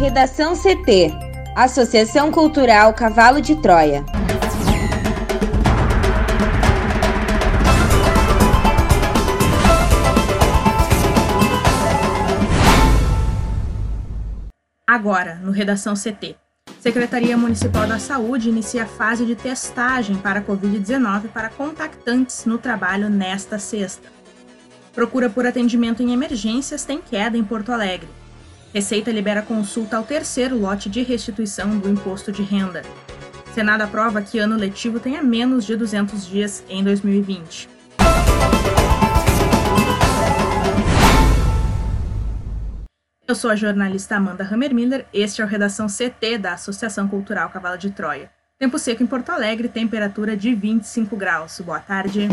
Redação CT Associação Cultural Cavalo de Troia. Agora, no Redação CT. Secretaria Municipal da Saúde inicia a fase de testagem para a Covid-19 para contactantes no trabalho nesta sexta. Procura por atendimento em emergências tem queda em Porto Alegre. Receita libera consulta ao terceiro lote de restituição do imposto de renda. Senado aprova que ano letivo tenha menos de 200 dias em 2020. Eu sou a jornalista Amanda Hammermiller, este é o Redação CT da Associação Cultural Cavalo de Troia. Tempo seco em Porto Alegre, temperatura de 25 graus. Boa tarde.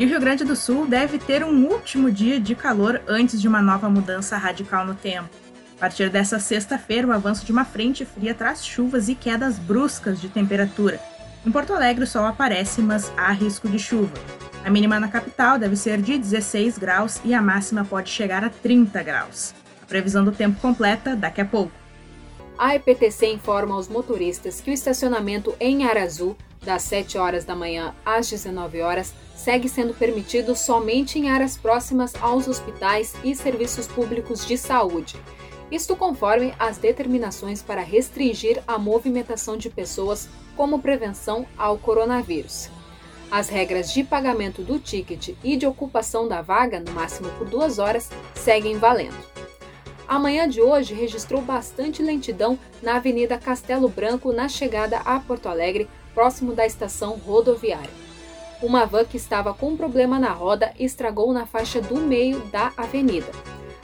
E o Rio Grande do Sul deve ter um último dia de calor antes de uma nova mudança radical no tempo. A partir dessa sexta-feira, o avanço de uma frente fria traz chuvas e quedas bruscas de temperatura. Em Porto Alegre, o sol aparece, mas há risco de chuva. A mínima na capital deve ser de 16 graus e a máxima pode chegar a 30 graus. A previsão do tempo completa daqui a pouco. A EPTC informa aos motoristas que o estacionamento em Arazu, das 7 horas da manhã às 19 horas, segue sendo permitido somente em áreas próximas aos hospitais e serviços públicos de saúde. Isto conforme as determinações para restringir a movimentação de pessoas como prevenção ao coronavírus. As regras de pagamento do ticket e de ocupação da vaga, no máximo por duas horas, seguem valendo. A manhã de hoje registrou bastante lentidão na Avenida Castelo Branco, na chegada a Porto Alegre, próximo da estação rodoviária. Uma van que estava com problema na roda estragou na faixa do meio da avenida.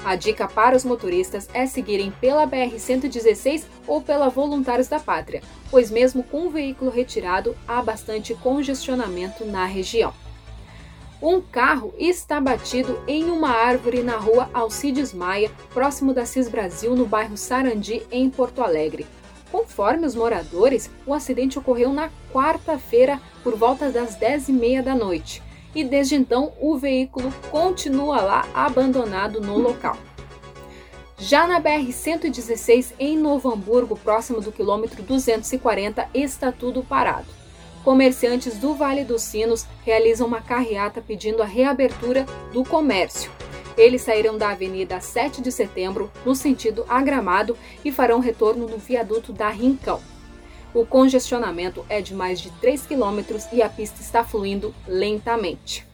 A dica para os motoristas é seguirem pela BR-116 ou pela Voluntários da Pátria, pois, mesmo com o veículo retirado, há bastante congestionamento na região. Um carro está batido em uma árvore na rua Alcides Maia, próximo da CIS Brasil, no bairro Sarandi, em Porto Alegre. Conforme os moradores, o acidente ocorreu na quarta-feira, por volta das 10h30 da noite e desde então o veículo continua lá abandonado no local. Já na BR-116, em Novo Hamburgo, próximo do quilômetro 240, está tudo parado. Comerciantes do Vale dos Sinos realizam uma carreata pedindo a reabertura do comércio. Eles sairão da Avenida 7 de Setembro, no sentido agramado, e farão retorno no viaduto da Rincão. O congestionamento é de mais de 3 km e a pista está fluindo lentamente.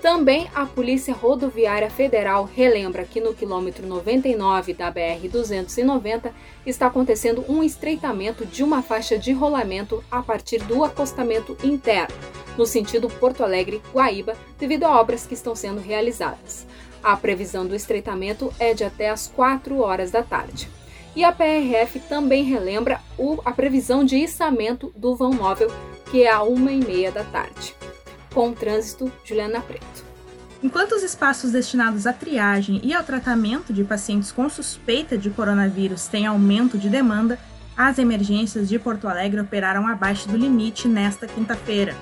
Também a Polícia Rodoviária Federal relembra que no quilômetro 99 da BR-290 está acontecendo um estreitamento de uma faixa de rolamento a partir do acostamento interno, no sentido Porto Alegre-Guaíba, devido a obras que estão sendo realizadas. A previsão do estreitamento é de até as 4 horas da tarde. E a PRF também relembra o, a previsão de içamento do vão móvel, que é a uma e meia da tarde. Com o trânsito, Juliana Preto. Enquanto os espaços destinados à triagem e ao tratamento de pacientes com suspeita de coronavírus têm aumento de demanda, as emergências de Porto Alegre operaram abaixo do limite nesta quinta-feira.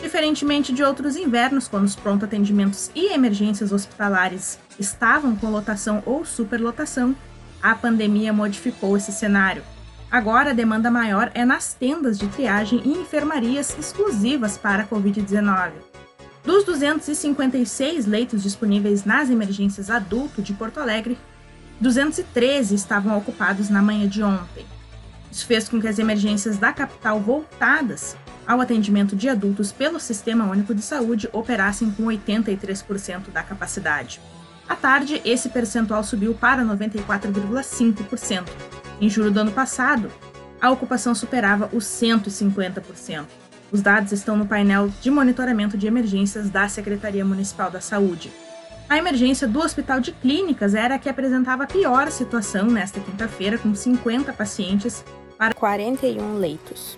Diferentemente de outros invernos, quando os pronto-atendimentos e emergências hospitalares estavam com lotação ou superlotação, a pandemia modificou esse cenário. Agora, a demanda maior é nas tendas de triagem e enfermarias exclusivas para a Covid-19. Dos 256 leitos disponíveis nas emergências adulto de Porto Alegre, 213 estavam ocupados na manhã de ontem. Isso fez com que as emergências da capital voltadas ao atendimento de adultos pelo Sistema Único de Saúde operassem com 83% da capacidade. À tarde, esse percentual subiu para 94,5%. Em julho do ano passado, a ocupação superava os 150%. Os dados estão no painel de monitoramento de emergências da Secretaria Municipal da Saúde. A emergência do Hospital de Clínicas era a que apresentava a pior situação nesta quinta-feira, com 50 pacientes para 41 leitos.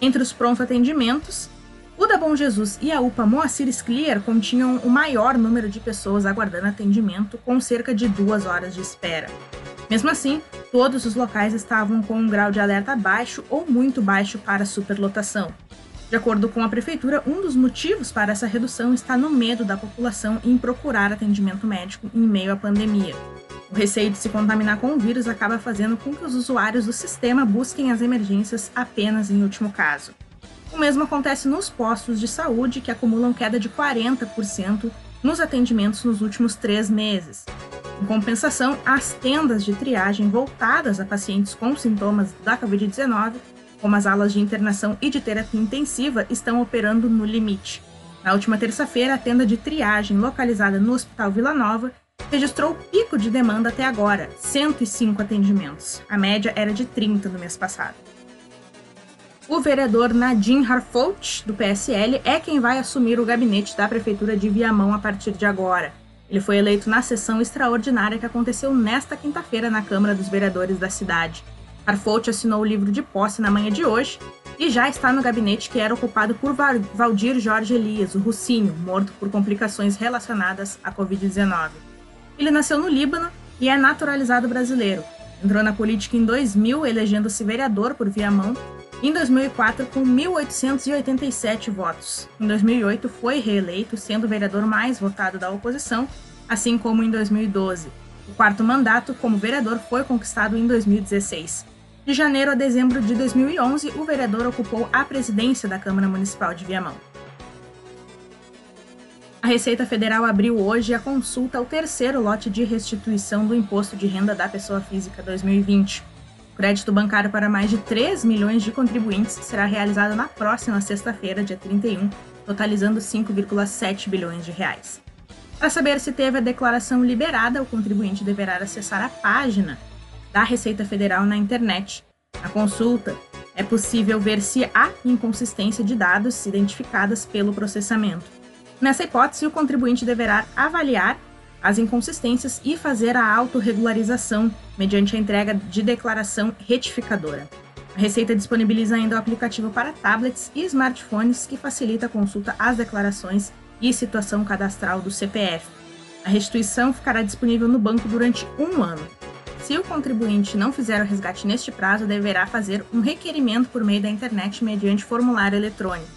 Entre os pronto atendimentos, o da Bom Jesus e a UPA Moacir Sclier continham o maior número de pessoas aguardando atendimento, com cerca de duas horas de espera. Mesmo assim, todos os locais estavam com um grau de alerta baixo ou muito baixo para superlotação. De acordo com a prefeitura, um dos motivos para essa redução está no medo da população em procurar atendimento médico em meio à pandemia. O receio de se contaminar com o vírus acaba fazendo com que os usuários do sistema busquem as emergências apenas em último caso. O mesmo acontece nos postos de saúde, que acumulam queda de 40% nos atendimentos nos últimos três meses. Em compensação, as tendas de triagem voltadas a pacientes com sintomas da Covid-19, como as alas de internação e de terapia intensiva, estão operando no limite. Na última terça-feira, a tenda de triagem localizada no Hospital Vila Nova registrou o pico de demanda até agora, 105 atendimentos. A média era de 30 no mês passado. O vereador Nadim Harfout, do PSL, é quem vai assumir o gabinete da Prefeitura de Viamão a partir de agora. Ele foi eleito na sessão extraordinária que aconteceu nesta quinta-feira na Câmara dos Vereadores da cidade. Harfout assinou o livro de posse na manhã de hoje e já está no gabinete que era ocupado por Valdir Jorge Elias, o Russinho, morto por complicações relacionadas à Covid-19. Ele nasceu no Líbano e é naturalizado brasileiro. Entrou na política em 2000, elegendo-se vereador por Viamão, em 2004 com 1.887 votos. Em 2008 foi reeleito, sendo o vereador mais votado da oposição, assim como em 2012. O quarto mandato como vereador foi conquistado em 2016. De janeiro a dezembro de 2011, o vereador ocupou a presidência da Câmara Municipal de Viamão. A Receita Federal abriu hoje a consulta ao terceiro lote de restituição do Imposto de Renda da Pessoa Física 2020. Crédito bancário para mais de 3 milhões de contribuintes será realizado na próxima sexta-feira, dia 31, totalizando 5,7 bilhões de reais. Para saber se teve a declaração liberada, o contribuinte deverá acessar a página da Receita Federal na internet. Na consulta, é possível ver se há inconsistência de dados identificadas pelo processamento. Nessa hipótese, o contribuinte deverá avaliar as inconsistências e fazer a autorregularização mediante a entrega de declaração retificadora. A Receita disponibiliza ainda o aplicativo para tablets e smartphones que facilita a consulta às declarações e situação cadastral do CPF. A restituição ficará disponível no banco durante um ano. Se o contribuinte não fizer o resgate neste prazo, deverá fazer um requerimento por meio da internet mediante formulário eletrônico.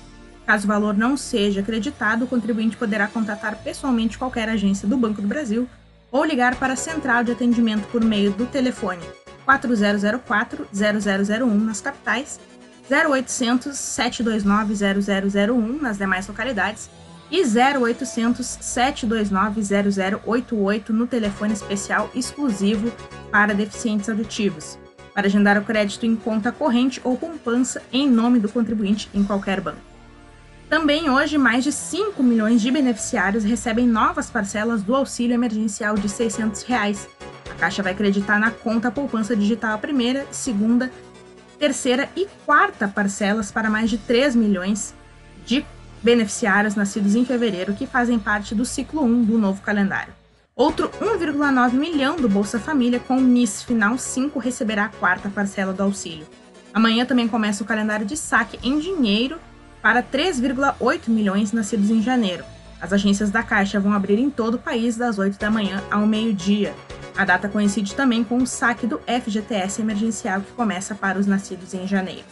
Caso o valor não seja acreditado, o contribuinte poderá contatar pessoalmente qualquer agência do Banco do Brasil ou ligar para a central de atendimento por meio do telefone 4004-0001 nas capitais, 0800 729 0001 nas demais localidades e 0800 729 0088 no telefone especial exclusivo para deficientes auditivos, para agendar o crédito em conta corrente ou poupança em nome do contribuinte em qualquer banco. Também hoje, mais de 5 milhões de beneficiários recebem novas parcelas do auxílio emergencial de 600 reais. A Caixa vai acreditar na conta poupança digital a primeira, segunda, terceira e quarta parcelas para mais de 3 milhões de beneficiários nascidos em fevereiro que fazem parte do ciclo 1 do novo calendário. Outro 1,9 milhão do Bolsa Família com NIS Final 5 receberá a quarta parcela do auxílio. Amanhã também começa o calendário de saque em dinheiro para 3,8 milhões nascidos em janeiro. As agências da Caixa vão abrir em todo o país das 8 da manhã ao meio-dia. A data coincide também com o saque do FGTS emergencial que começa para os nascidos em janeiro.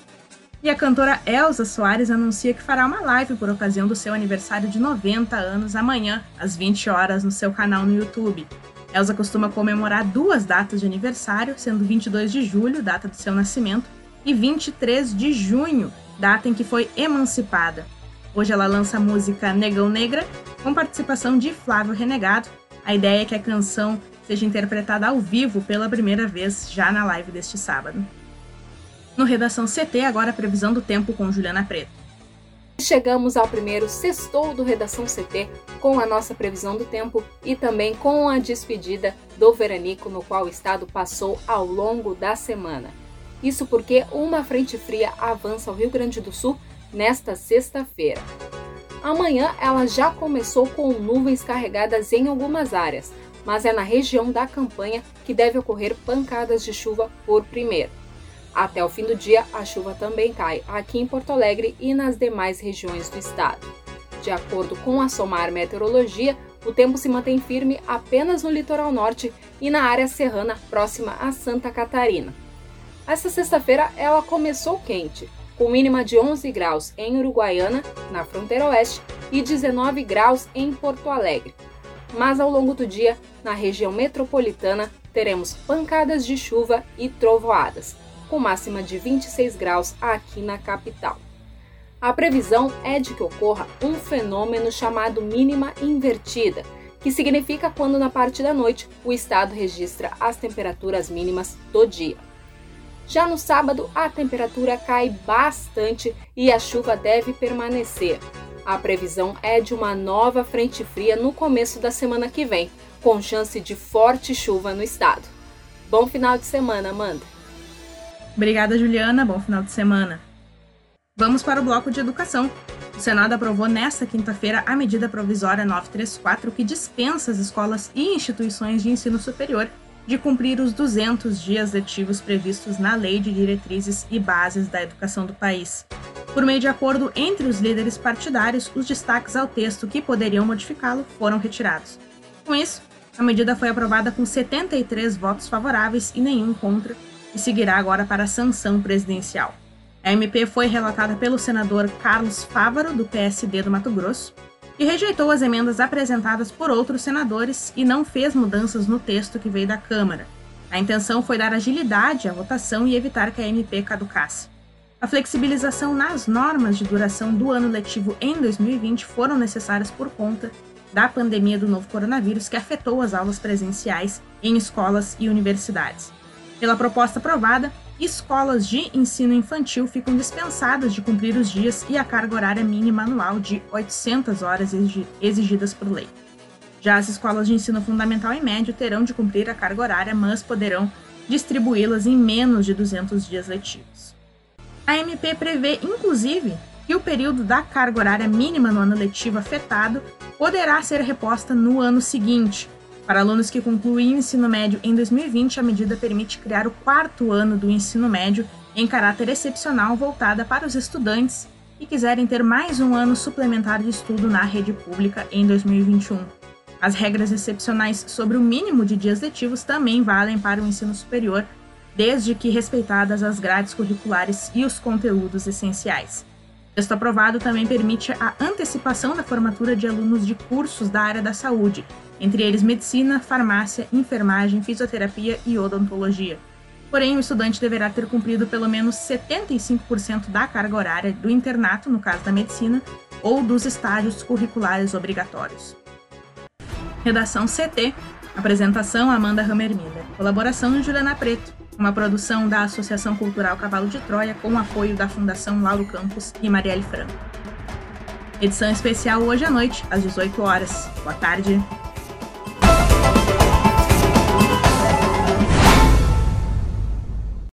E a cantora Elza Soares anuncia que fará uma live por ocasião do seu aniversário de 90 anos amanhã, às 20 horas, no seu canal no YouTube. Elza costuma comemorar duas datas de aniversário, sendo 22 de julho, data do seu nascimento, e 23 de junho, data em que foi emancipada. Hoje ela lança a música Negão Negra, com participação de Flávio Renegado. A ideia é que a canção seja interpretada ao vivo pela primeira vez já na live deste sábado. No Redação CT, agora a previsão do tempo com Juliana Preto. Chegamos ao primeiro sextou do Redação CT com a nossa previsão do tempo e também com a despedida do veranico no qual o estado passou ao longo da semana. Isso porque uma frente fria avança ao Rio Grande do Sul nesta sexta-feira. Amanhã ela já começou com nuvens carregadas em algumas áreas, mas é na região da campanha que deve ocorrer pancadas de chuva por primeiro. Até o fim do dia, a chuva também cai aqui em Porto Alegre e nas demais regiões do estado. De acordo com a SOMAR Meteorologia, o tempo se mantém firme apenas no litoral norte e na área serrana próxima a Santa Catarina. Essa sexta-feira ela começou quente, com mínima de 11 graus em Uruguaiana, na fronteira oeste, e 19 graus em Porto Alegre. Mas ao longo do dia, na região metropolitana, teremos pancadas de chuva e trovoadas, com máxima de 26 graus aqui na capital. A previsão é de que ocorra um fenômeno chamado mínima invertida, que significa quando na parte da noite o estado registra as temperaturas mínimas do dia. Já no sábado, a temperatura cai bastante e a chuva deve permanecer. A previsão é de uma nova frente fria no começo da semana que vem, com chance de forte chuva no estado. Bom final de semana, Amanda. Obrigada, Juliana. Bom final de semana. Vamos para o bloco de educação. O Senado aprovou nesta quinta-feira a medida provisória 934 que dispensa as escolas e instituições de ensino superior de cumprir os 200 dias letivos previstos na Lei de Diretrizes e Bases da Educação do país. Por meio de acordo entre os líderes partidários, os destaques ao texto que poderiam modificá-lo foram retirados. Com isso, a medida foi aprovada com 73 votos favoráveis e nenhum contra e seguirá agora para a sanção presidencial. A MP foi relatada pelo senador Carlos Fávaro, do PSD do Mato Grosso, e rejeitou as emendas apresentadas por outros senadores e não fez mudanças no texto que veio da Câmara. A intenção foi dar agilidade à votação e evitar que a MP caducasse. A flexibilização nas normas de duração do ano letivo em 2020 foram necessárias por conta da pandemia do novo coronavírus que afetou as aulas presenciais em escolas e universidades. Pela proposta aprovada, escolas de ensino infantil ficam dispensadas de cumprir os dias e a carga horária mínima anual de 800 horas exigidas por lei. Já as escolas de ensino fundamental e médio terão de cumprir a carga horária, mas poderão distribuí-las em menos de 200 dias letivos. A MP prevê, inclusive, que o período da carga horária mínima no ano letivo afetado poderá ser reposta no ano seguinte, para alunos que concluem o ensino médio em 2020, a medida permite criar o quarto ano do ensino médio em caráter excepcional voltada para os estudantes que quiserem ter mais um ano suplementar de estudo na rede pública em 2021. As regras excepcionais sobre o mínimo de dias letivos também valem para o ensino superior, desde que respeitadas as grades curriculares e os conteúdos essenciais. Texto aprovado também permite a antecipação da formatura de alunos de cursos da área da saúde, entre eles medicina, farmácia, enfermagem, fisioterapia e odontologia. Porém, o estudante deverá ter cumprido pelo menos 75% da carga horária do internato, no caso da medicina, ou dos estágios curriculares obrigatórios. Redação CT. Apresentação Amanda Hammermiller. Colaboração Juliana Preto. Uma produção da Associação Cultural Cavalo de Troia com apoio da Fundação Lauro Campos e Marielle Franco. Edição especial hoje à noite, às 18 horas. Boa tarde.